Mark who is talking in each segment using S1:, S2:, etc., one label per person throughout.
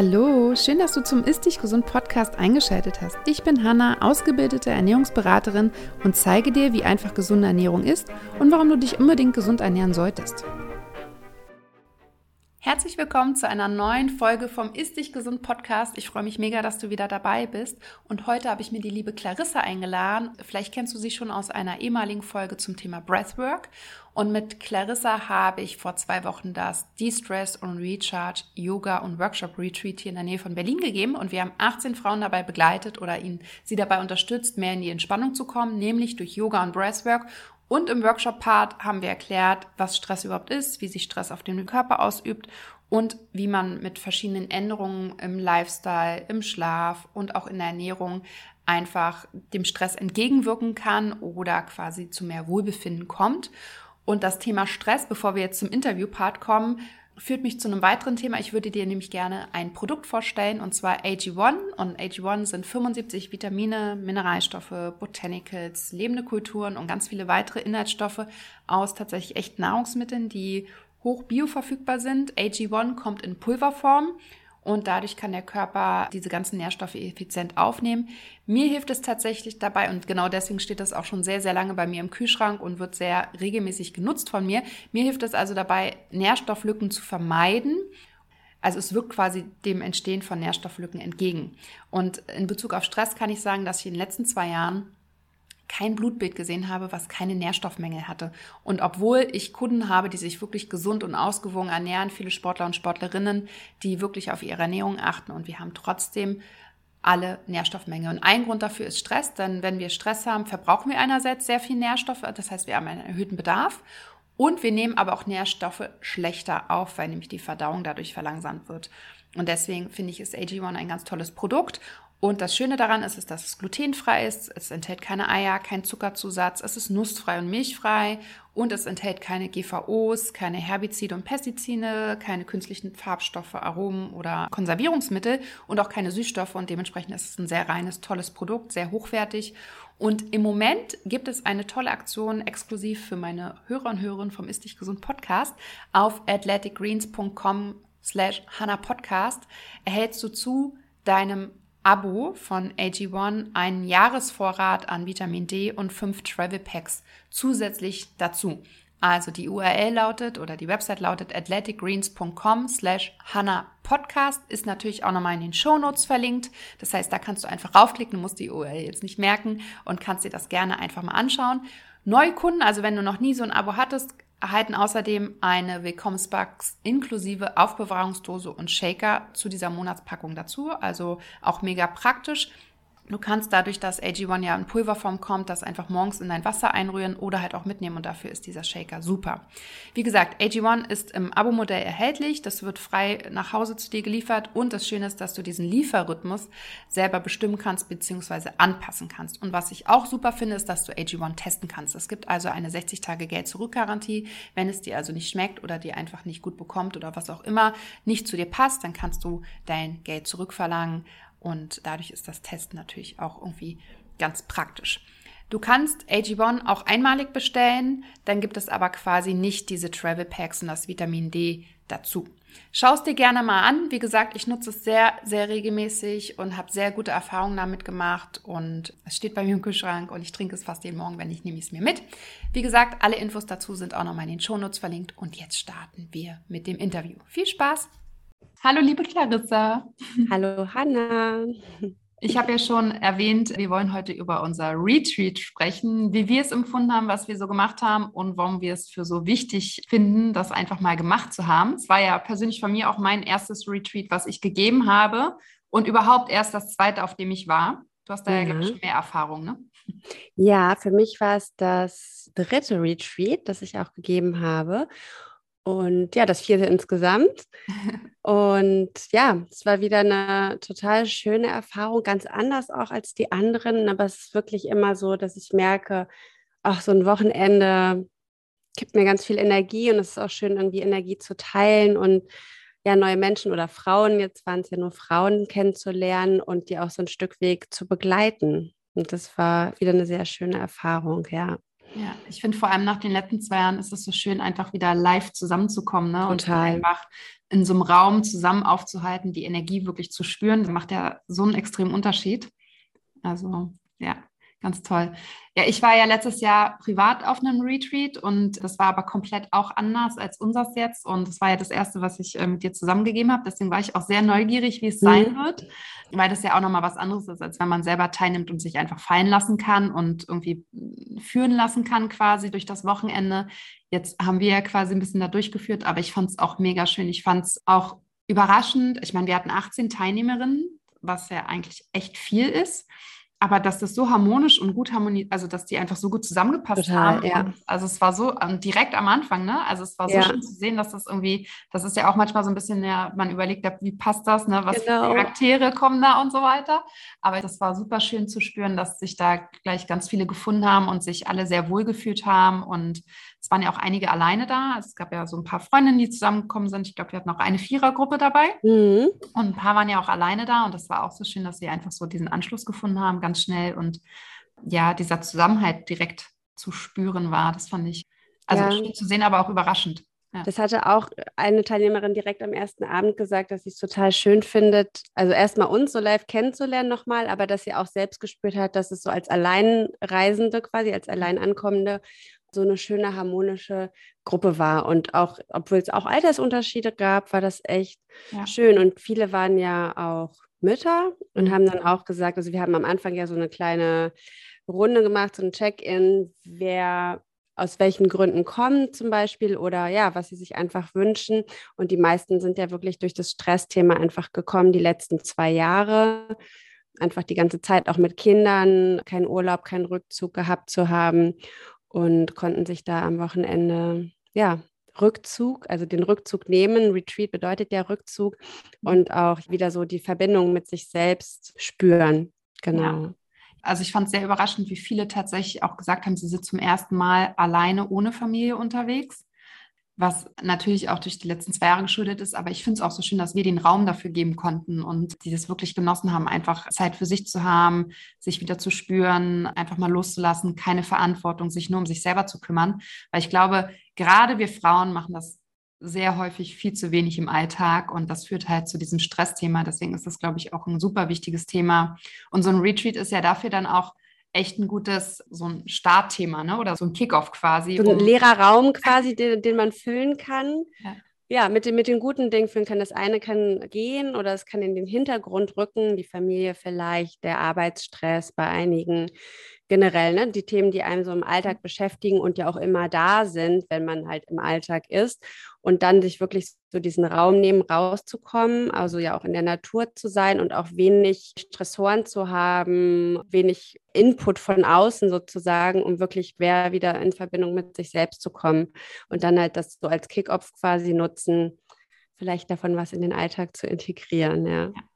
S1: Hallo, schön, dass du zum Ist Dich Gesund Podcast eingeschaltet hast. Ich bin Hanna, ausgebildete Ernährungsberaterin und zeige dir, wie einfach gesunde Ernährung ist und warum du dich unbedingt gesund ernähren solltest. Herzlich willkommen zu einer neuen Folge vom Ist dich gesund Podcast. Ich freue mich mega, dass du wieder dabei bist. Und heute habe ich mir die liebe Clarissa eingeladen. Vielleicht kennst du sie schon aus einer ehemaligen Folge zum Thema Breathwork. Und mit Clarissa habe ich vor zwei Wochen das De-Stress und Recharge Yoga und Workshop Retreat hier in der Nähe von Berlin gegeben. Und wir haben 18 Frauen dabei begleitet oder ihnen sie dabei unterstützt, mehr in die Entspannung zu kommen, nämlich durch Yoga und Breathwork. Und im Workshop-Part haben wir erklärt, was Stress überhaupt ist, wie sich Stress auf den Körper ausübt und wie man mit verschiedenen Änderungen im Lifestyle, im Schlaf und auch in der Ernährung einfach dem Stress entgegenwirken kann oder quasi zu mehr Wohlbefinden kommt. Und das Thema Stress, bevor wir jetzt zum Interview-Part kommen, führt mich zu einem weiteren Thema. Ich würde dir nämlich gerne ein Produkt vorstellen, und zwar AG1. Und AG1 sind 75 Vitamine, Mineralstoffe, Botanicals, lebende Kulturen und ganz viele weitere Inhaltsstoffe aus tatsächlich echten Nahrungsmitteln, die hoch bioverfügbar sind. AG1 kommt in Pulverform und dadurch kann der Körper diese ganzen Nährstoffe effizient aufnehmen. Mir hilft es tatsächlich dabei und genau deswegen steht das auch schon sehr, sehr lange bei mir im Kühlschrank und wird sehr regelmäßig genutzt von mir. Mir hilft es also dabei, Nährstofflücken zu vermeiden. Also es wirkt quasi dem Entstehen von Nährstofflücken entgegen. Und in Bezug auf Stress kann ich sagen, dass ich in den letzten zwei Jahren kein Blutbild gesehen habe, was keine Nährstoffmängel hatte. Und obwohl ich Kunden habe, die sich wirklich gesund und ausgewogen ernähren, viele Sportler und Sportlerinnen, die wirklich auf ihre Ernährung achten und wir haben trotzdem alle Nährstoffmenge. Und ein Grund dafür ist Stress, denn wenn wir Stress haben, verbrauchen wir einerseits sehr viel Nährstoffe, das heißt, wir haben einen erhöhten Bedarf und wir nehmen aber auch Nährstoffe schlechter auf, weil nämlich die Verdauung dadurch verlangsamt wird. Und deswegen finde ich, ist AG1 ein ganz tolles Produkt und das Schöne daran ist, ist, dass es glutenfrei ist, es enthält keine Eier, keinen Zuckerzusatz, es ist nussfrei und milchfrei. Und es enthält keine GVOs, keine Herbizide und Pestizide, keine künstlichen Farbstoffe, Aromen oder Konservierungsmittel und auch keine Süßstoffe. Und dementsprechend ist es ein sehr reines, tolles Produkt, sehr hochwertig. Und im Moment gibt es eine tolle Aktion exklusiv für meine Hörer und Hörerinnen vom Ist Dich Gesund Podcast. Auf athleticgreens.com slash Hannah Podcast erhältst du zu deinem Abo von AG1 einen Jahresvorrat an Vitamin D und fünf Travel Packs zusätzlich dazu. Also die URL lautet oder die Website lautet athleticgreens.com slash Hanna Podcast, ist natürlich auch nochmal in den Shownotes verlinkt. Das heißt, da kannst du einfach raufklicken, musst die URL jetzt nicht merken und kannst dir das gerne einfach mal anschauen. Neukunden, also wenn du noch nie so ein Abo hattest, erhalten außerdem eine Willkommensbox inklusive Aufbewahrungsdose und Shaker zu dieser Monatspackung dazu. Also auch mega praktisch. Du kannst dadurch, dass AG1 ja in Pulverform kommt, das einfach morgens in dein Wasser einrühren oder halt auch mitnehmen und dafür ist dieser Shaker super. Wie gesagt, AG1 ist im Abo-Modell erhältlich, das wird frei nach Hause zu dir geliefert und das Schöne ist, dass du diesen Lieferrhythmus selber bestimmen kannst bzw. anpassen kannst. Und was ich auch super finde, ist, dass du AG1 testen kannst. Es gibt also eine 60-Tage-Geld-Zurück-Garantie. Wenn es dir also nicht schmeckt oder dir einfach nicht gut bekommt oder was auch immer nicht zu dir passt, dann kannst du dein Geld zurückverlangen und dadurch ist das Testen natürlich auch irgendwie ganz praktisch. Du kannst AG1 auch einmalig bestellen, dann gibt es aber quasi nicht diese Travel Packs und das Vitamin D dazu. Schau es dir gerne mal an. Wie gesagt, ich nutze es sehr, sehr regelmäßig und habe sehr gute Erfahrungen damit gemacht. Und es steht bei mir im Kühlschrank und ich trinke es fast jeden Morgen, wenn ich nehme es mir mit. Wie gesagt, alle Infos dazu sind auch nochmal in den Shownotes verlinkt. Und jetzt starten wir mit dem Interview. Viel Spaß! Hallo, liebe Clarissa.
S2: Hallo, Hanna.
S1: Ich habe ja schon erwähnt, wir wollen heute über unser Retreat sprechen, wie wir es empfunden haben, was wir so gemacht haben und warum wir es für so wichtig finden, das einfach mal gemacht zu haben. Es war ja persönlich von mir auch mein erstes Retreat, was ich gegeben habe und überhaupt erst das zweite, auf dem ich war. Du hast da ja, schon mehr Erfahrung, ne?
S2: Ja, für mich war es das dritte Retreat, das ich auch gegeben habe. Und ja, das vierte insgesamt. Und ja, es war wieder eine total schöne Erfahrung, ganz anders auch als die anderen. Aber es ist wirklich immer so, dass ich merke, ach, so ein Wochenende gibt mir ganz viel Energie und es ist auch schön, irgendwie Energie zu teilen und ja, neue Menschen oder Frauen, jetzt waren es ja nur Frauen kennenzulernen und die auch so ein Stück Weg zu begleiten. Und das war wieder eine sehr schöne Erfahrung, ja.
S1: Ja, ich finde vor allem nach den letzten zwei Jahren ist es so schön, einfach wieder live zusammenzukommen ne? und einfach in so einem Raum zusammen aufzuhalten, die Energie wirklich zu spüren. Das macht ja so einen extremen Unterschied. Also ja, ganz toll. Ja, ich war ja letztes Jahr privat auf einem Retreat und das war aber komplett auch anders als unseres jetzt. Und das war ja das erste, was ich äh, mit dir zusammengegeben habe. Deswegen war ich auch sehr neugierig, wie es mhm. sein wird, weil das ja auch nochmal was anderes ist, als wenn man selber teilnimmt und sich einfach fallen lassen kann und irgendwie führen lassen kann, quasi durch das Wochenende. Jetzt haben wir ja quasi ein bisschen da durchgeführt, aber ich fand es auch mega schön. Ich fand es auch überraschend. Ich meine, wir hatten 18 Teilnehmerinnen, was ja eigentlich echt viel ist aber dass das so harmonisch und gut harmoniert, also dass die einfach so gut zusammengepasst Total, haben. Ja. Und, also es war so um, direkt am Anfang, ne? Also es war so ja. schön zu sehen, dass das irgendwie, das ist ja auch manchmal so ein bisschen, ja, man überlegt, wie passt das, ne? Was genau. für Charaktere kommen da und so weiter. Aber das war super schön zu spüren, dass sich da gleich ganz viele gefunden haben und sich alle sehr wohl gefühlt haben. Und es waren ja auch einige alleine da. Also es gab ja so ein paar Freundinnen, die zusammengekommen sind. Ich glaube, wir hatten auch eine Vierergruppe dabei. Mhm. Und ein paar waren ja auch alleine da. Und das war auch so schön, dass sie einfach so diesen Anschluss gefunden haben ganz schnell und ja, dieser Zusammenhalt direkt zu spüren war. Das fand ich also ja. schön zu sehen, aber auch überraschend.
S2: Ja. Das hatte auch eine Teilnehmerin direkt am ersten Abend gesagt, dass sie es total schön findet, also erstmal uns so live kennenzulernen nochmal, aber dass sie auch selbst gespürt hat, dass es so als Alleinreisende quasi, als Alleinankommende so eine schöne harmonische Gruppe war. Und auch, obwohl es auch Altersunterschiede gab, war das echt ja. schön. Und viele waren ja auch Mütter und mhm. haben dann auch gesagt, also wir haben am Anfang ja so eine kleine Runde gemacht, so ein Check-in, wer aus welchen Gründen kommt zum Beispiel oder ja, was sie sich einfach wünschen. Und die meisten sind ja wirklich durch das Stressthema einfach gekommen, die letzten zwei Jahre. Einfach die ganze Zeit auch mit Kindern, keinen Urlaub, keinen Rückzug gehabt zu haben und konnten sich da am Wochenende ja Rückzug, also den Rückzug nehmen. Retreat bedeutet ja Rückzug mhm. und auch wieder so die Verbindung mit sich selbst spüren. Genau. Ja.
S1: Also ich fand es sehr überraschend, wie viele tatsächlich auch gesagt haben, sie sind zum ersten Mal alleine ohne Familie unterwegs was natürlich auch durch die letzten zwei Jahre geschuldet ist. Aber ich finde es auch so schön, dass wir den Raum dafür geben konnten und die das wirklich genossen haben, einfach Zeit für sich zu haben, sich wieder zu spüren, einfach mal loszulassen, keine Verantwortung, sich nur um sich selber zu kümmern. Weil ich glaube, gerade wir Frauen machen das sehr häufig viel zu wenig im Alltag und das führt halt zu diesem Stressthema. Deswegen ist das, glaube ich, auch ein super wichtiges Thema. Und so ein Retreat ist ja dafür dann auch echt ein gutes, so ein Startthema, ne? Oder so ein Kickoff quasi.
S2: So ein leerer Raum quasi, den, den man füllen kann. Ja. ja, mit, den, mit den guten Dingen füllen kann. Das eine kann gehen oder es kann in den Hintergrund rücken, die Familie vielleicht, der Arbeitsstress bei einigen generell, ne, die Themen, die einem so im Alltag beschäftigen und ja auch immer da sind, wenn man halt im Alltag ist und dann sich wirklich so diesen Raum nehmen, rauszukommen, also ja auch in der Natur zu sein und auch wenig Stressoren zu haben, wenig Input von außen sozusagen, um wirklich mehr wieder in Verbindung mit sich selbst zu kommen und dann halt das so als Kick-Off quasi nutzen, vielleicht davon was in den Alltag zu integrieren, ja. ja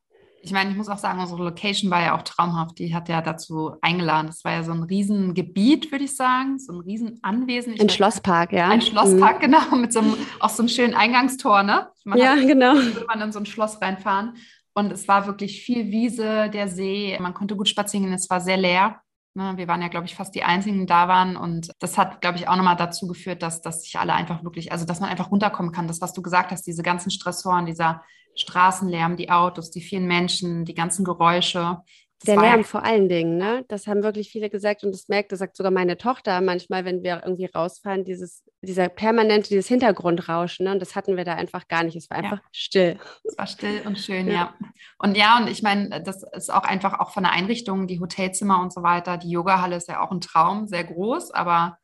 S1: ich meine, ich muss auch sagen, unsere Location war ja auch traumhaft. Die hat ja dazu eingeladen. Das war ja so ein Riesengebiet, würde ich sagen, so ein Riesenanwesen.
S2: ein Schlosspark, ja.
S1: Ein Schlosspark, mhm. genau, mit so einem, auch so einem schönen Eingangstor, ne?
S2: Man ja, hat, genau.
S1: Würde man in so ein Schloss reinfahren. Und es war wirklich viel Wiese, der See. Man konnte gut spazieren gehen. Es war sehr leer. Ne? Wir waren ja, glaube ich, fast die Einzigen, die da waren. Und das hat, glaube ich, auch nochmal dazu geführt, dass, dass sich alle einfach wirklich, also dass man einfach runterkommen kann. Das, was du gesagt hast, diese ganzen Stressoren, dieser Straßenlärm, die Autos, die vielen Menschen, die ganzen Geräusche.
S2: Der Lärm vor allen Dingen, ne? Das haben wirklich viele gesagt und das merkt, das sagt sogar meine Tochter manchmal, wenn wir irgendwie rausfahren, dieses, dieser permanente, dieses Hintergrundrauschen, ne? Und das hatten wir da einfach gar nicht. Es war einfach ja. still.
S1: Es war still und schön, ja. ja. Und ja, und ich meine, das ist auch einfach auch von der Einrichtung, die Hotelzimmer und so weiter. Die Yogahalle ist ja auch ein Traum, sehr groß, aber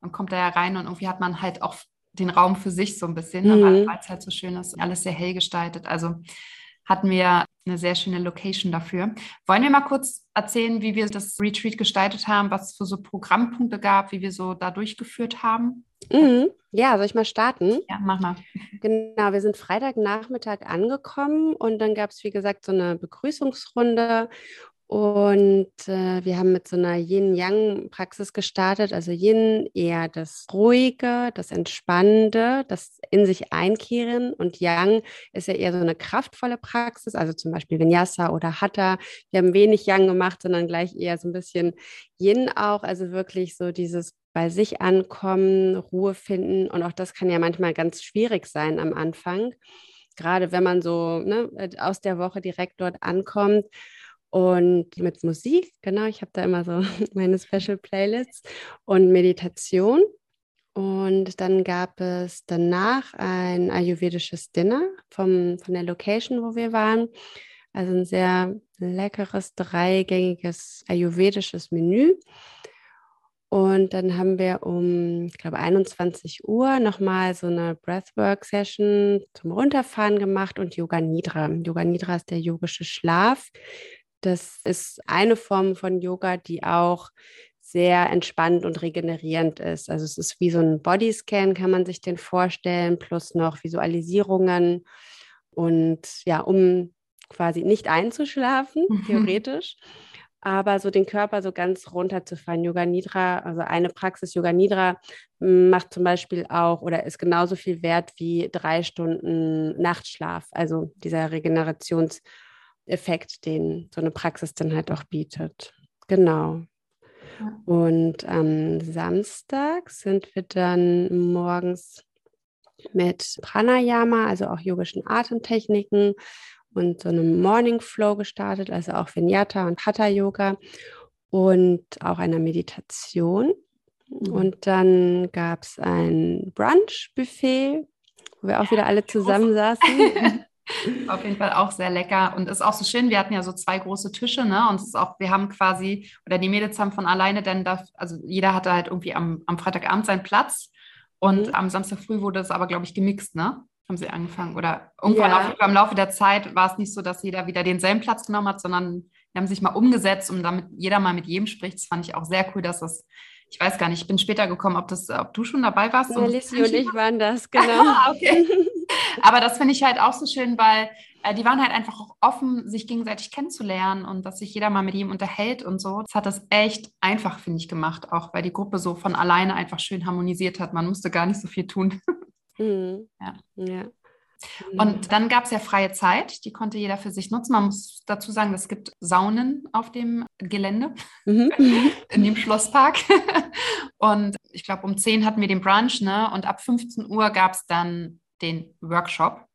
S1: man kommt da ja rein und irgendwie hat man halt auch den Raum für sich so ein bisschen, ne, mhm. weil es halt so schön ist, alles sehr hell gestaltet. Also hatten wir eine sehr schöne Location dafür. Wollen wir mal kurz erzählen, wie wir das Retreat gestaltet haben, was es für so Programmpunkte gab, wie wir so da durchgeführt haben?
S2: Mhm. Ja, soll ich mal starten?
S1: Ja, mach mal.
S2: Genau, wir sind Freitagnachmittag angekommen und dann gab es, wie gesagt, so eine Begrüßungsrunde und äh, wir haben mit so einer Yin-Yang-Praxis gestartet. Also Yin eher das Ruhige, das Entspannende, das in sich einkehren. Und Yang ist ja eher so eine kraftvolle Praxis, also zum Beispiel Vinyasa oder Hatha. Wir haben wenig Yang gemacht, sondern gleich eher so ein bisschen Yin auch. Also wirklich so dieses bei sich ankommen, Ruhe finden. Und auch das kann ja manchmal ganz schwierig sein am Anfang, gerade wenn man so ne, aus der Woche direkt dort ankommt. Und mit Musik, genau, ich habe da immer so meine Special Playlists und Meditation. Und dann gab es danach ein ayurvedisches Dinner vom, von der Location, wo wir waren. Also ein sehr leckeres, dreigängiges ayurvedisches Menü. Und dann haben wir um, ich glaube, 21 Uhr nochmal so eine Breathwork-Session zum Runterfahren gemacht und Yoga Nidra. Yoga Nidra ist der yogische Schlaf. Das ist eine Form von Yoga, die auch sehr entspannt und regenerierend ist. Also es ist wie so ein Bodyscan, kann man sich den vorstellen, plus noch Visualisierungen. Und ja, um quasi nicht einzuschlafen, mhm. theoretisch, aber so den Körper so ganz runterzufahren. Yoga Nidra, also eine Praxis Yoga Nidra macht zum Beispiel auch oder ist genauso viel wert wie drei Stunden Nachtschlaf. Also dieser Regenerationseffekt, den so eine Praxis dann halt auch bietet. Genau. Und am Samstag sind wir dann morgens mit Pranayama, also auch yogischen Atemtechniken und so einem Morning Flow gestartet, also auch Vinyasa und Hatha Yoga und auch einer Meditation. Mhm. Und dann gab es ein Brunch-Buffet, wo wir auch wieder alle zusammensaßen.
S1: Auf jeden Fall auch sehr lecker und ist auch so schön. Wir hatten ja so zwei große Tische, ne? Und es ist auch, wir haben quasi, oder die Mädels haben von alleine dann, da, also jeder hatte halt irgendwie am, am Freitagabend seinen Platz und mhm. am Samstag früh wurde es aber, glaube ich, gemixt, ne? Haben sie angefangen. Oder irgendwann ja. auf, im Laufe der Zeit war es nicht so, dass jeder wieder denselben Platz genommen hat, sondern wir haben sich mal umgesetzt und damit jeder mal mit jedem spricht. Das fand ich auch sehr cool, dass das ich weiß gar nicht, ich bin später gekommen, ob, das, ob du schon dabei warst.
S2: Ja, Lissi und ich waren das, genau. okay.
S1: Aber das finde ich halt auch so schön, weil äh, die waren halt einfach auch offen, sich gegenseitig kennenzulernen und dass sich jeder mal mit ihm unterhält und so. Das hat das echt einfach, finde ich, gemacht, auch weil die Gruppe so von alleine einfach schön harmonisiert hat. Man musste gar nicht so viel tun. Mhm. Ja. ja. Und dann gab es ja freie Zeit, die konnte jeder für sich nutzen. Man muss dazu sagen, es gibt Saunen auf dem Gelände, mhm. in dem Schlosspark. Und ich glaube, um 10 hatten wir den Brunch, ne? Und ab 15 Uhr gab es dann den Workshop.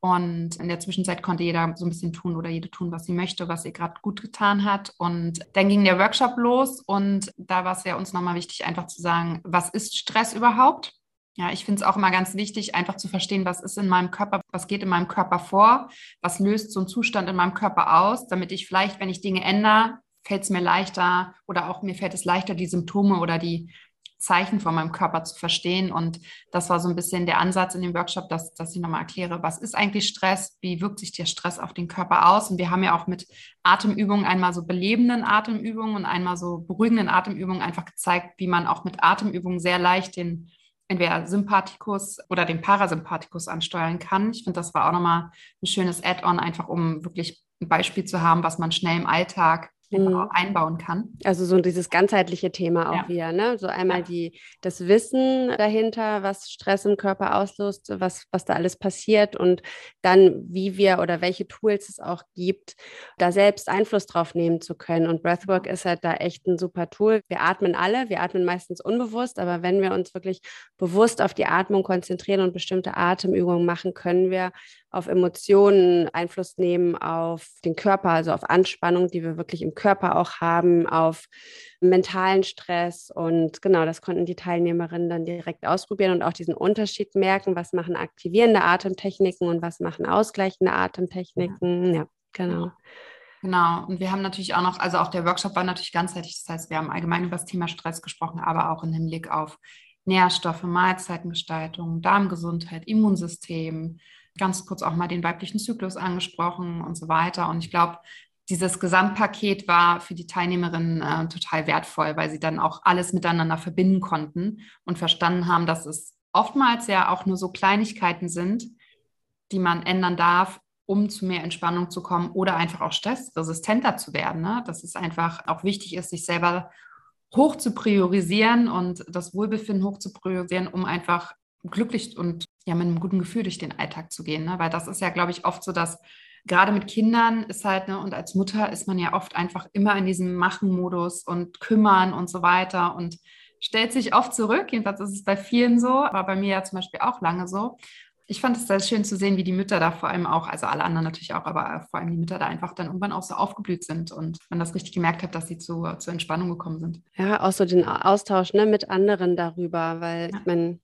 S1: Und in der Zwischenzeit konnte jeder so ein bisschen tun oder jede tun, was sie möchte, was ihr gerade gut getan hat. Und dann ging der Workshop los und da war es ja uns nochmal wichtig, einfach zu sagen, was ist Stress überhaupt? Ja, ich finde es auch immer ganz wichtig, einfach zu verstehen, was ist in meinem Körper, was geht in meinem Körper vor, was löst so ein Zustand in meinem Körper aus, damit ich vielleicht, wenn ich Dinge ändere, fällt es mir leichter oder auch mir fällt es leichter, die Symptome oder die Zeichen von meinem Körper zu verstehen. Und das war so ein bisschen der Ansatz in dem Workshop, dass, dass ich nochmal erkläre, was ist eigentlich Stress, wie wirkt sich der Stress auf den Körper aus. Und wir haben ja auch mit Atemübungen einmal so belebenden Atemübungen und einmal so beruhigenden Atemübungen einfach gezeigt, wie man auch mit Atemübungen sehr leicht den entweder Sympathikus oder den Parasympathikus ansteuern kann. Ich finde, das war auch nochmal ein schönes Add-on, einfach um wirklich ein Beispiel zu haben, was man schnell im Alltag mhm. einbauen kann.
S2: Also so dieses ganzheitliche Thema auch ja. wieder, ne? So einmal ja. die, das Wissen dahinter, was Stress im Körper auslöst, was, was da alles passiert und dann, wie wir oder welche Tools es auch gibt, da selbst Einfluss drauf nehmen zu können. Und Breathwork ist halt da echt ein super Tool. Wir atmen alle, wir atmen meistens unbewusst, aber wenn wir uns wirklich bewusst auf die Atmung konzentrieren und bestimmte Atemübungen machen, können wir auf Emotionen Einfluss nehmen, auf den Körper, also auf Anspannung, die wir wirklich im Körper auch haben, auf mentalen Stress. Und genau, das konnten die Teilnehmerinnen dann direkt ausprobieren und auch diesen Unterschied merken, was machen aktivierende Atemtechniken und was machen ausgleichende Atemtechniken. Ja, genau.
S1: Genau, und wir haben natürlich auch noch, also auch der Workshop war natürlich ganzheitlich, das heißt, wir haben allgemein über das Thema Stress gesprochen, aber auch im Hinblick auf Nährstoffe, Mahlzeitengestaltung, Darmgesundheit, Immunsystem, ganz kurz auch mal den weiblichen Zyklus angesprochen und so weiter. Und ich glaube, dieses Gesamtpaket war für die Teilnehmerinnen äh, total wertvoll, weil sie dann auch alles miteinander verbinden konnten und verstanden haben, dass es oftmals ja auch nur so Kleinigkeiten sind, die man ändern darf, um zu mehr Entspannung zu kommen oder einfach auch stressresistenter zu werden. Ne? Dass es einfach auch wichtig ist, sich selber hoch zu priorisieren und das Wohlbefinden hoch zu priorisieren, um einfach glücklich und ja mit einem guten Gefühl durch den Alltag zu gehen. Ne? Weil das ist ja, glaube ich, oft so, dass gerade mit Kindern ist halt, ne, und als Mutter ist man ja oft einfach immer in diesem Machen-Modus und kümmern und so weiter. Und stellt sich oft zurück. Jedenfalls ist es bei vielen so, aber bei mir ja zum Beispiel auch lange so. Ich fand es sehr schön zu sehen, wie die Mütter da vor allem auch, also alle anderen natürlich auch, aber vor allem die Mütter da einfach dann irgendwann auch so aufgeblüht sind und man das richtig gemerkt hat, dass sie zu, zur Entspannung gekommen sind.
S2: Ja, auch so den Austausch ne, mit anderen darüber, weil ja. ich meine,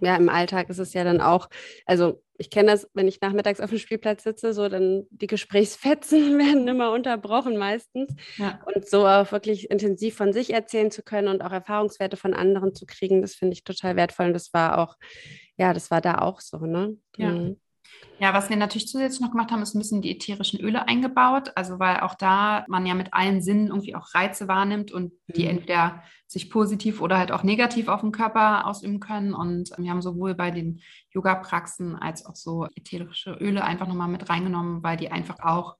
S2: ja, im Alltag ist es ja dann auch, also ich kenne das, wenn ich nachmittags auf dem Spielplatz sitze, so dann die Gesprächsfetzen werden immer unterbrochen meistens. Ja. Und so auch wirklich intensiv von sich erzählen zu können und auch Erfahrungswerte von anderen zu kriegen, das finde ich total wertvoll. Und das war auch, ja, das war da auch so, ne?
S1: Ja. Mhm. Ja, was wir natürlich zusätzlich noch gemacht haben, ist ein bisschen die ätherischen Öle eingebaut. Also weil auch da man ja mit allen Sinnen irgendwie auch Reize wahrnimmt und die mhm. entweder sich positiv oder halt auch negativ auf den Körper ausüben können. Und wir haben sowohl bei den Yoga-Praxen als auch so ätherische Öle einfach nochmal mit reingenommen, weil die einfach auch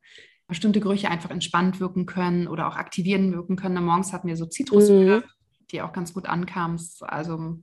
S1: bestimmte Gerüche einfach entspannt wirken können oder auch aktivierend wirken können. Morgens hatten wir so Zitrusöle, mhm. die auch ganz gut ankamen. Also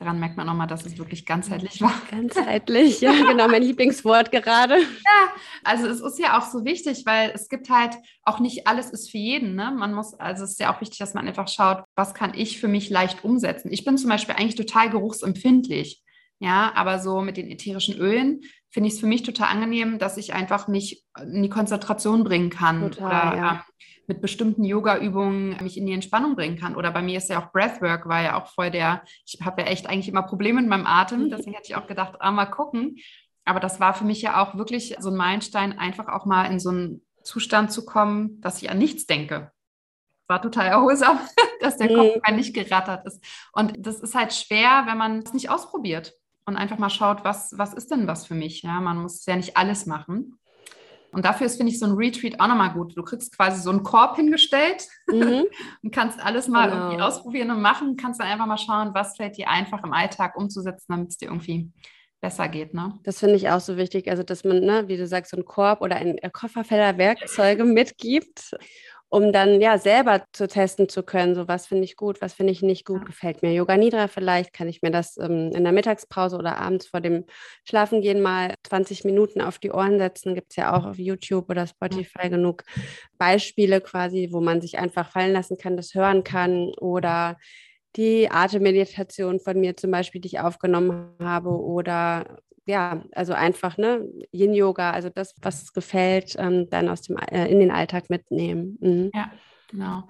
S1: Daran merkt man nochmal, dass es wirklich ganzheitlich war.
S2: Ganzheitlich, ja, genau, mein Lieblingswort gerade.
S1: Ja, also es ist ja auch so wichtig, weil es gibt halt auch nicht alles ist für jeden. Ne? Man muss, also es ist ja auch wichtig, dass man einfach schaut, was kann ich für mich leicht umsetzen. Ich bin zum Beispiel eigentlich total geruchsempfindlich. Ja, aber so mit den ätherischen Ölen finde ich es für mich total angenehm, dass ich einfach mich in die Konzentration bringen kann. Total, oder, ja. ähm, mit bestimmten Yoga-Übungen mich in die Entspannung bringen kann. Oder bei mir ist ja auch Breathwork, war ja auch voll der, ich habe ja echt eigentlich immer Probleme mit meinem Atem, mhm. deswegen hätte ich auch gedacht, ah, mal gucken. Aber das war für mich ja auch wirklich so ein Meilenstein, einfach auch mal in so einen Zustand zu kommen, dass ich an nichts denke. War total erholsam, dass der Kopf mhm. nicht gerattert ist. Und das ist halt schwer, wenn man es nicht ausprobiert und einfach mal schaut, was, was ist denn was für mich? Ja, man muss ja nicht alles machen. Und dafür ist, finde ich, so ein Retreat auch nochmal gut. Du kriegst quasi so einen Korb hingestellt mhm. und kannst alles mal genau. irgendwie ausprobieren und machen. Kannst dann einfach mal schauen, was fällt dir einfach im Alltag umzusetzen, damit es dir irgendwie besser geht. Ne?
S2: Das finde ich auch so wichtig. Also, dass man, ne, wie du sagst, so einen Korb oder ein Koffer voller Werkzeuge mitgibt um dann ja selber zu testen zu können, so was finde ich gut, was finde ich nicht gut, gefällt mir Yoga Nidra vielleicht, kann ich mir das ähm, in der Mittagspause oder abends vor dem Schlafengehen mal 20 Minuten auf die Ohren setzen, gibt es ja auch auf YouTube oder Spotify genug Beispiele quasi, wo man sich einfach fallen lassen kann, das hören kann oder die Atemmeditation von mir zum Beispiel, die ich aufgenommen habe oder ja, also einfach, ne, Yin-Yoga, also das, was es gefällt, ähm, dann aus dem, äh, in den Alltag mitnehmen.
S1: Mhm. Ja, genau.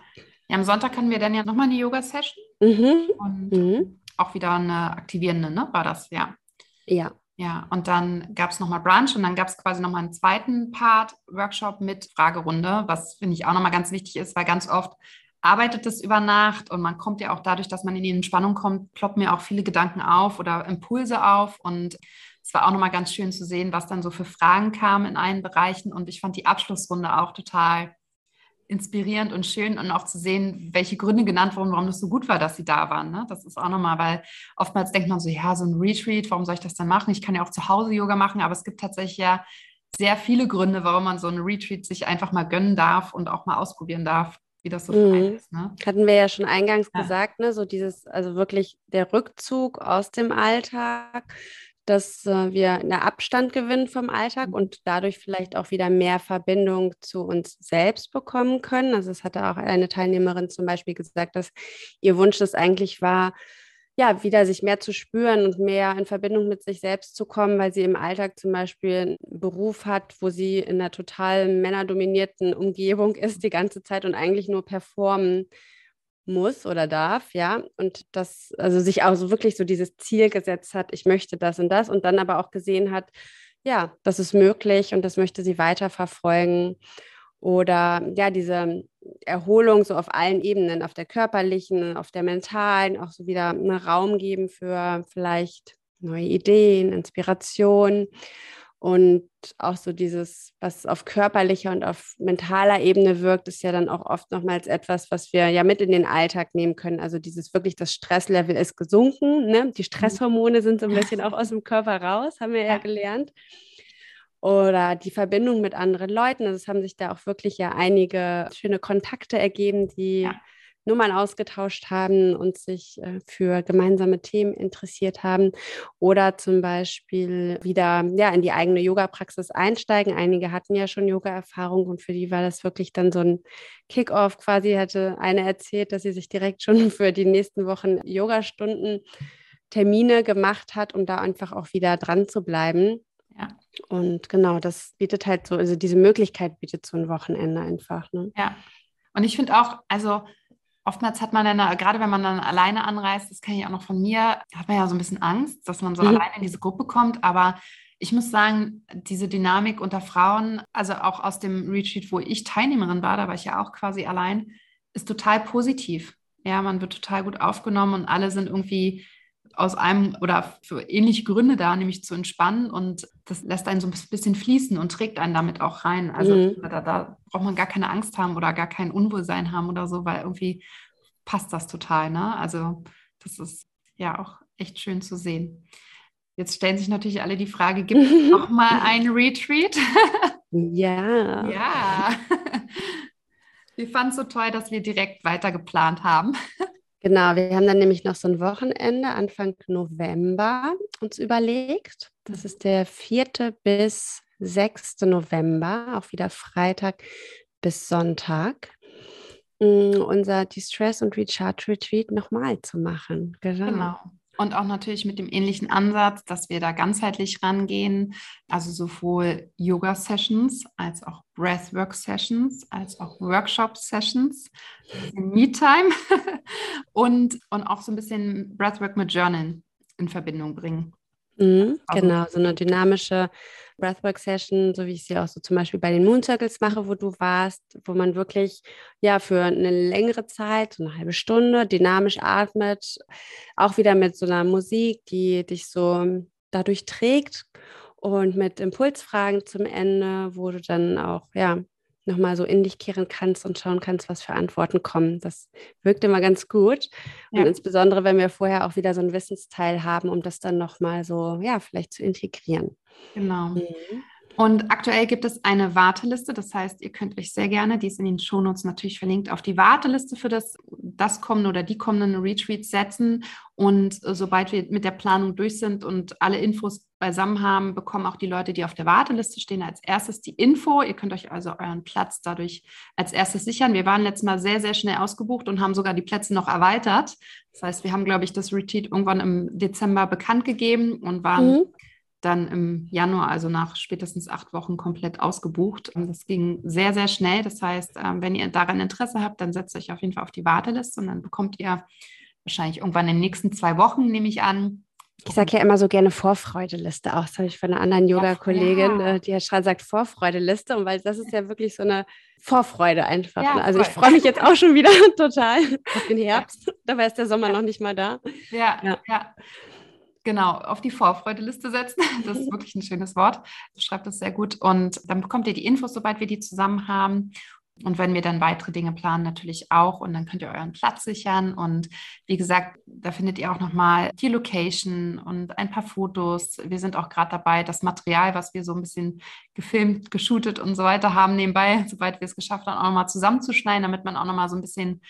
S1: Ja, am Sonntag hatten wir dann ja nochmal eine Yoga-Session mhm. und mhm. auch wieder eine aktivierende, ne, war das, ja.
S2: Ja.
S1: Ja, und dann gab es nochmal Brunch und dann gab es quasi nochmal einen zweiten Part Workshop mit Fragerunde, was finde ich auch nochmal ganz wichtig ist, weil ganz oft arbeitet es über Nacht und man kommt ja auch dadurch, dass man in die Entspannung kommt, ploppen mir auch viele Gedanken auf oder Impulse auf und es war auch nochmal ganz schön zu sehen, was dann so für Fragen kamen in allen Bereichen. Und ich fand die Abschlussrunde auch total inspirierend und schön und auch zu sehen, welche Gründe genannt wurden, warum das so gut war, dass sie da waren. Ne? Das ist auch nochmal, weil oftmals denkt man so, ja, so ein Retreat, warum soll ich das dann machen? Ich kann ja auch zu Hause Yoga machen, aber es gibt tatsächlich ja sehr viele Gründe, warum man so ein Retreat sich einfach mal gönnen darf und auch mal ausprobieren darf, wie das so mhm. ist. Ne?
S2: Hatten wir ja schon eingangs ja. gesagt, ne? so dieses, also wirklich der Rückzug aus dem Alltag, dass äh, wir einen Abstand gewinnen vom Alltag mhm. und dadurch vielleicht auch wieder mehr Verbindung zu uns selbst bekommen können. Also es hatte auch eine Teilnehmerin zum Beispiel gesagt, dass ihr Wunsch das eigentlich war, ja, wieder sich mehr zu spüren und mehr in Verbindung mit sich selbst zu kommen, weil sie im Alltag zum Beispiel einen Beruf hat, wo sie in einer total männerdominierten Umgebung ist die ganze Zeit und eigentlich nur performen muss oder darf, ja, und das, also sich auch so wirklich so dieses Ziel gesetzt hat, ich möchte das und das und dann aber auch gesehen hat, ja, das ist möglich und das möchte sie weiter verfolgen. Oder ja, diese Erholung so auf allen Ebenen, auf der körperlichen, auf der mentalen, auch so wieder einen Raum geben für vielleicht neue Ideen, Inspiration. Und auch so dieses, was auf körperlicher und auf mentaler Ebene wirkt, ist ja dann auch oft nochmals etwas, was wir ja mit in den Alltag nehmen können. Also dieses wirklich, das Stresslevel ist gesunken. Ne? Die mhm. Stresshormone sind so ein bisschen auch aus dem Körper raus, haben wir ja gelernt. Oder die Verbindung mit anderen Leuten. Also es haben sich da auch wirklich ja einige schöne Kontakte ergeben, die ja Nummern ausgetauscht haben und sich äh, für gemeinsame Themen interessiert haben oder zum Beispiel wieder ja, in die eigene Yoga-Praxis einsteigen. Einige hatten ja schon Yoga-Erfahrung und für die war das wirklich dann so ein Kick-off quasi. Hatte eine erzählt, dass sie sich direkt schon für die nächsten Wochen Yogastunden Termine gemacht hat, um da einfach auch wieder dran zu bleiben. Ja. Und genau, das bietet halt so, also diese Möglichkeit bietet so ein Wochenende einfach. Ne?
S1: Ja. Und ich finde auch, also oftmals hat man dann, gerade wenn man dann alleine anreist, das kenne ich auch noch von mir, hat man ja so ein bisschen Angst, dass man so mhm. alleine in diese Gruppe kommt. Aber ich muss sagen, diese Dynamik unter Frauen, also auch aus dem Retreat, wo ich Teilnehmerin war, da war ich ja auch quasi allein, ist total positiv. Ja, man wird total gut aufgenommen und alle sind irgendwie aus einem oder für ähnliche Gründe da, nämlich zu entspannen und das lässt einen so ein bisschen fließen und trägt einen damit auch rein. Also mhm. da, da, braucht man gar keine Angst haben oder gar kein Unwohlsein haben oder so, weil irgendwie passt das total. Ne? Also das ist ja auch echt schön zu sehen. Jetzt stellen sich natürlich alle die Frage, gibt es noch mal ein Retreat?
S2: ja.
S1: Ja. Wir fanden es so toll, dass wir direkt weiter geplant haben.
S2: Genau, wir haben dann nämlich noch so ein Wochenende Anfang November uns überlegt. Das ist der 4. bis 6. November, auch wieder Freitag bis Sonntag. Um, unser Distress und Recharge Retreat nochmal zu machen.
S1: Genau. genau. Und auch natürlich mit dem ähnlichen Ansatz, dass wir da ganzheitlich rangehen, also sowohl Yoga-Sessions als auch Breathwork-Sessions, als auch Workshop-Sessions, Me-Time. Und, und auch so ein bisschen Breathwork mit Journal in Verbindung bringen.
S2: Mhm, also, genau, so eine dynamische Breathwork-Session, so wie ich sie auch so zum Beispiel bei den Moon Circles mache, wo du warst, wo man wirklich ja für eine längere Zeit, so eine halbe Stunde, dynamisch atmet, auch wieder mit so einer Musik, die dich so dadurch trägt und mit Impulsfragen zum Ende, wo du dann auch ja nochmal so in dich kehren kannst und schauen kannst, was für Antworten kommen. Das wirkt immer ganz gut. Und ja. insbesondere, wenn wir vorher auch wieder so einen Wissensteil haben, um das dann nochmal so, ja, vielleicht zu integrieren.
S1: Genau. Mhm. Und aktuell gibt es eine Warteliste, das heißt, ihr könnt euch sehr gerne, die ist in den Shownotes natürlich verlinkt, auf die Warteliste für das, das kommende oder die kommenden Retreats setzen. Und sobald wir mit der Planung durch sind und alle Infos beisammen haben, bekommen auch die Leute, die auf der Warteliste stehen, als erstes die Info. Ihr könnt euch also euren Platz dadurch als erstes sichern. Wir waren letztes Mal sehr, sehr schnell ausgebucht und haben sogar die Plätze noch erweitert. Das heißt, wir haben, glaube ich, das Retreat irgendwann im Dezember bekannt gegeben und waren mhm dann im Januar, also nach spätestens acht Wochen, komplett ausgebucht. Und das ging sehr, sehr schnell. Das heißt, ähm, wenn ihr daran Interesse habt, dann setzt euch auf jeden Fall auf die Warteliste und dann bekommt ihr wahrscheinlich irgendwann in den nächsten zwei Wochen, nehme ich an,
S2: ich sage ja immer so gerne Vorfreudeliste auch. Das habe ich von einer anderen Yoga-Kollegin, ja. Äh, die ja schon sagt Vorfreudeliste. Und weil das ist ja wirklich so eine Vorfreude einfach. Ja, ne? also ich freue mich jetzt auch schon wieder total auf den Herbst. Dabei ist der Sommer noch nicht mal da.
S1: Ja, ja. Genau, auf die Vorfreudeliste setzen. Das ist wirklich ein schönes Wort. Schreibt das sehr gut. Und dann bekommt ihr die Infos, sobald wir die zusammen haben. Und wenn wir dann weitere Dinge planen, natürlich auch. Und dann könnt ihr euren Platz sichern. Und wie gesagt, da findet ihr auch nochmal die Location und ein paar Fotos. Wir sind auch gerade dabei, das Material, was wir so ein bisschen gefilmt, geshootet und so weiter haben, nebenbei, sobald wir es geschafft haben, auch nochmal zusammenzuschneiden, damit man auch nochmal so ein bisschen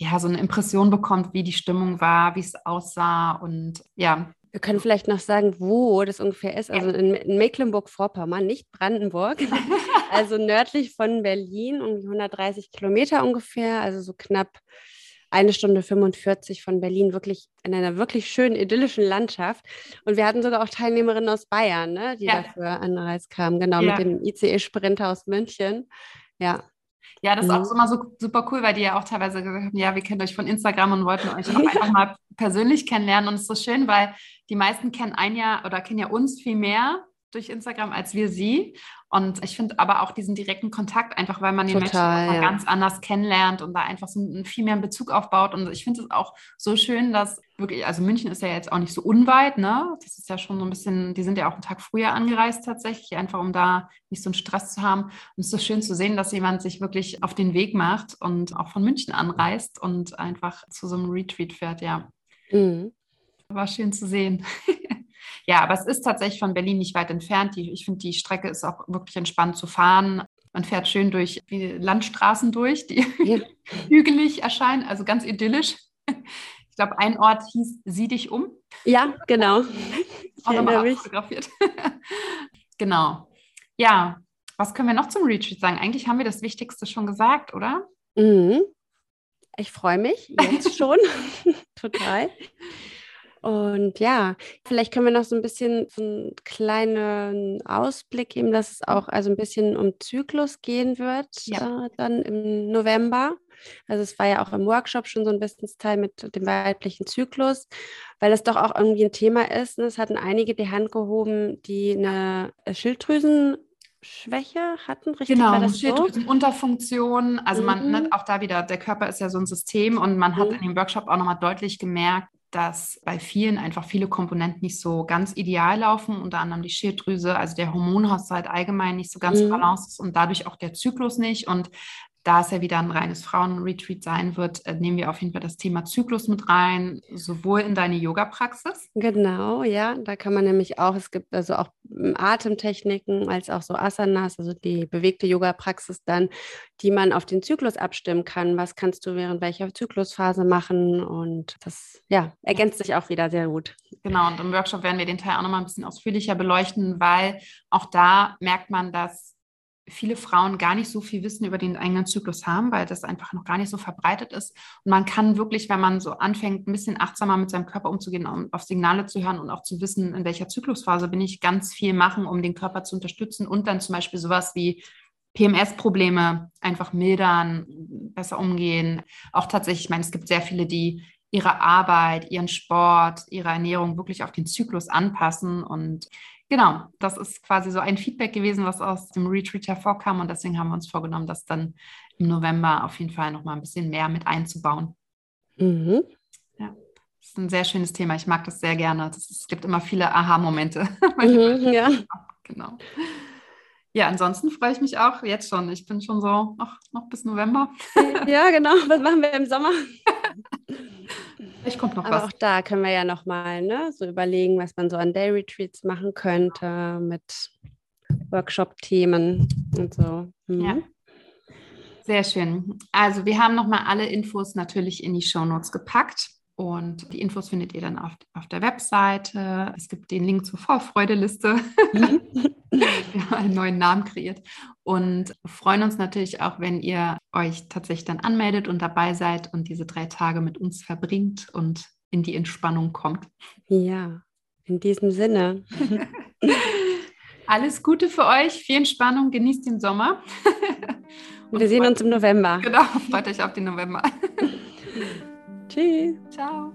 S1: ja, so eine Impression bekommt, wie die Stimmung war, wie es aussah und ja,
S2: wir können vielleicht noch sagen, wo das ungefähr ist. Also in, in Mecklenburg-Vorpommern, nicht Brandenburg. also nördlich von Berlin, um 130 Kilometer ungefähr, also so knapp eine Stunde 45 von Berlin, wirklich in einer wirklich schönen, idyllischen Landschaft. Und wir hatten sogar auch Teilnehmerinnen aus Bayern, ne, die ja. dafür angereist kamen, genau, ja. mit dem ICE-Sprinter aus München. Ja,
S1: ja, das ist auch mhm. immer so super cool, weil die ja auch teilweise gesagt haben, ja, wir kennen euch von Instagram und wollten euch auch einfach mal persönlich kennenlernen. Und es ist so schön, weil die meisten kennen ein ja oder kennen ja uns viel mehr durch Instagram als wir sie. Und ich finde aber auch diesen direkten Kontakt einfach, weil man die Total, Menschen ja. ganz anders kennenlernt und da einfach so einen viel mehr Bezug aufbaut. Und ich finde es auch so schön, dass wirklich, also München ist ja jetzt auch nicht so unweit, ne? Das ist ja schon so ein bisschen, die sind ja auch einen Tag früher angereist tatsächlich, einfach um da nicht so einen Stress zu haben. Und es ist so schön zu sehen, dass jemand sich wirklich auf den Weg macht und auch von München anreist und einfach zu so einem Retreat fährt, ja. Mhm. War schön zu sehen. ja, aber es ist tatsächlich von Berlin nicht weit entfernt. Die, ich finde, die Strecke ist auch wirklich entspannt zu fahren. Man fährt schön durch die Landstraßen durch, die ja. hügelig erscheinen, also ganz idyllisch. Ich glaube, ein Ort hieß Sieh dich um.
S2: Ja, genau.
S1: Auch nochmal fotografiert. genau. Ja, was können wir noch zum Retreat sagen? Eigentlich haben wir das Wichtigste schon gesagt, oder?
S2: Mhm. Ich freue mich jetzt schon total. Und ja, vielleicht können wir noch so ein bisschen so einen kleinen Ausblick geben, dass es auch also ein bisschen um Zyklus gehen wird, ja. äh, dann im November. Also es war ja auch im Workshop schon so ein Wissensteil mit dem weiblichen Zyklus, weil es doch auch irgendwie ein Thema ist. Ne? Es hatten einige die Hand gehoben, die eine Schilddrüsen Schwäche hatten,
S1: richtig? Genau, Schilddrüsenunterfunktion. Also mhm. man, ne, auch da wieder, der Körper ist ja so ein System und man hat mhm. in dem Workshop auch nochmal deutlich gemerkt, dass bei vielen einfach viele Komponenten nicht so ganz ideal laufen, unter anderem die Schilddrüse, also der Hormonhaushalt allgemein nicht so ganz mhm. balance ist und dadurch auch der Zyklus nicht. Und da es ja wieder ein reines Frauenretreat sein wird, äh, nehmen wir auf jeden Fall das Thema Zyklus mit rein, sowohl in deine Yoga-Praxis.
S2: Genau, ja, da kann man nämlich auch, es gibt also auch hm, Atemtechniken als auch so Asanas, also die bewegte Yoga-Praxis dann, die man auf den Zyklus abstimmen kann. Was kannst du während welcher Zyklusphase machen? Und das, ja, ergänzt sich auch wieder sehr gut.
S1: Genau, und im Workshop werden wir den Teil auch nochmal ein bisschen ausführlicher beleuchten, weil auch da merkt man, dass viele Frauen gar nicht so viel Wissen über den eigenen Zyklus haben, weil das einfach noch gar nicht so verbreitet ist. Und man kann wirklich, wenn man so anfängt, ein bisschen achtsamer mit seinem Körper umzugehen, um auf Signale zu hören und auch zu wissen, in welcher Zyklusphase bin ich, ganz viel machen, um den Körper zu unterstützen und dann zum Beispiel sowas wie PMS-Probleme einfach mildern, besser umgehen. Auch tatsächlich, ich meine, es gibt sehr viele, die ihre Arbeit, ihren Sport, ihre Ernährung wirklich auf den Zyklus anpassen und Genau, das ist quasi so ein Feedback gewesen, was aus dem Retreat hervorkam und deswegen haben wir uns vorgenommen, das dann im November auf jeden Fall noch mal ein bisschen mehr mit einzubauen. Mhm. Ja, das ist ein sehr schönes Thema. Ich mag das sehr gerne. Das, es gibt immer viele Aha-Momente. Mhm, ja. Genau. Ja, ansonsten freue ich mich auch jetzt schon. Ich bin schon so noch, noch bis November.
S2: Ja, genau. Was machen wir im Sommer?
S1: Vielleicht kommt noch
S2: Aber
S1: was.
S2: auch da können wir ja nochmal ne, so überlegen, was man so an Day Retreats machen könnte mit Workshop-Themen und so. Mhm. Ja.
S1: Sehr schön. Also wir haben nochmal alle Infos natürlich in die Show Notes gepackt. Und die Infos findet ihr dann auf, auf der Webseite. Es gibt den Link zur Vorfreudeliste. Wir haben einen neuen Namen kreiert. Und freuen uns natürlich auch, wenn ihr euch tatsächlich dann anmeldet und dabei seid und diese drei Tage mit uns verbringt und in die Entspannung kommt.
S2: Ja, in diesem Sinne.
S1: Alles Gute für euch, viel Entspannung, genießt den Sommer.
S2: Und wir sehen uns im November.
S1: Genau, freut euch auf den November.
S2: Tschüss.
S1: Ciao.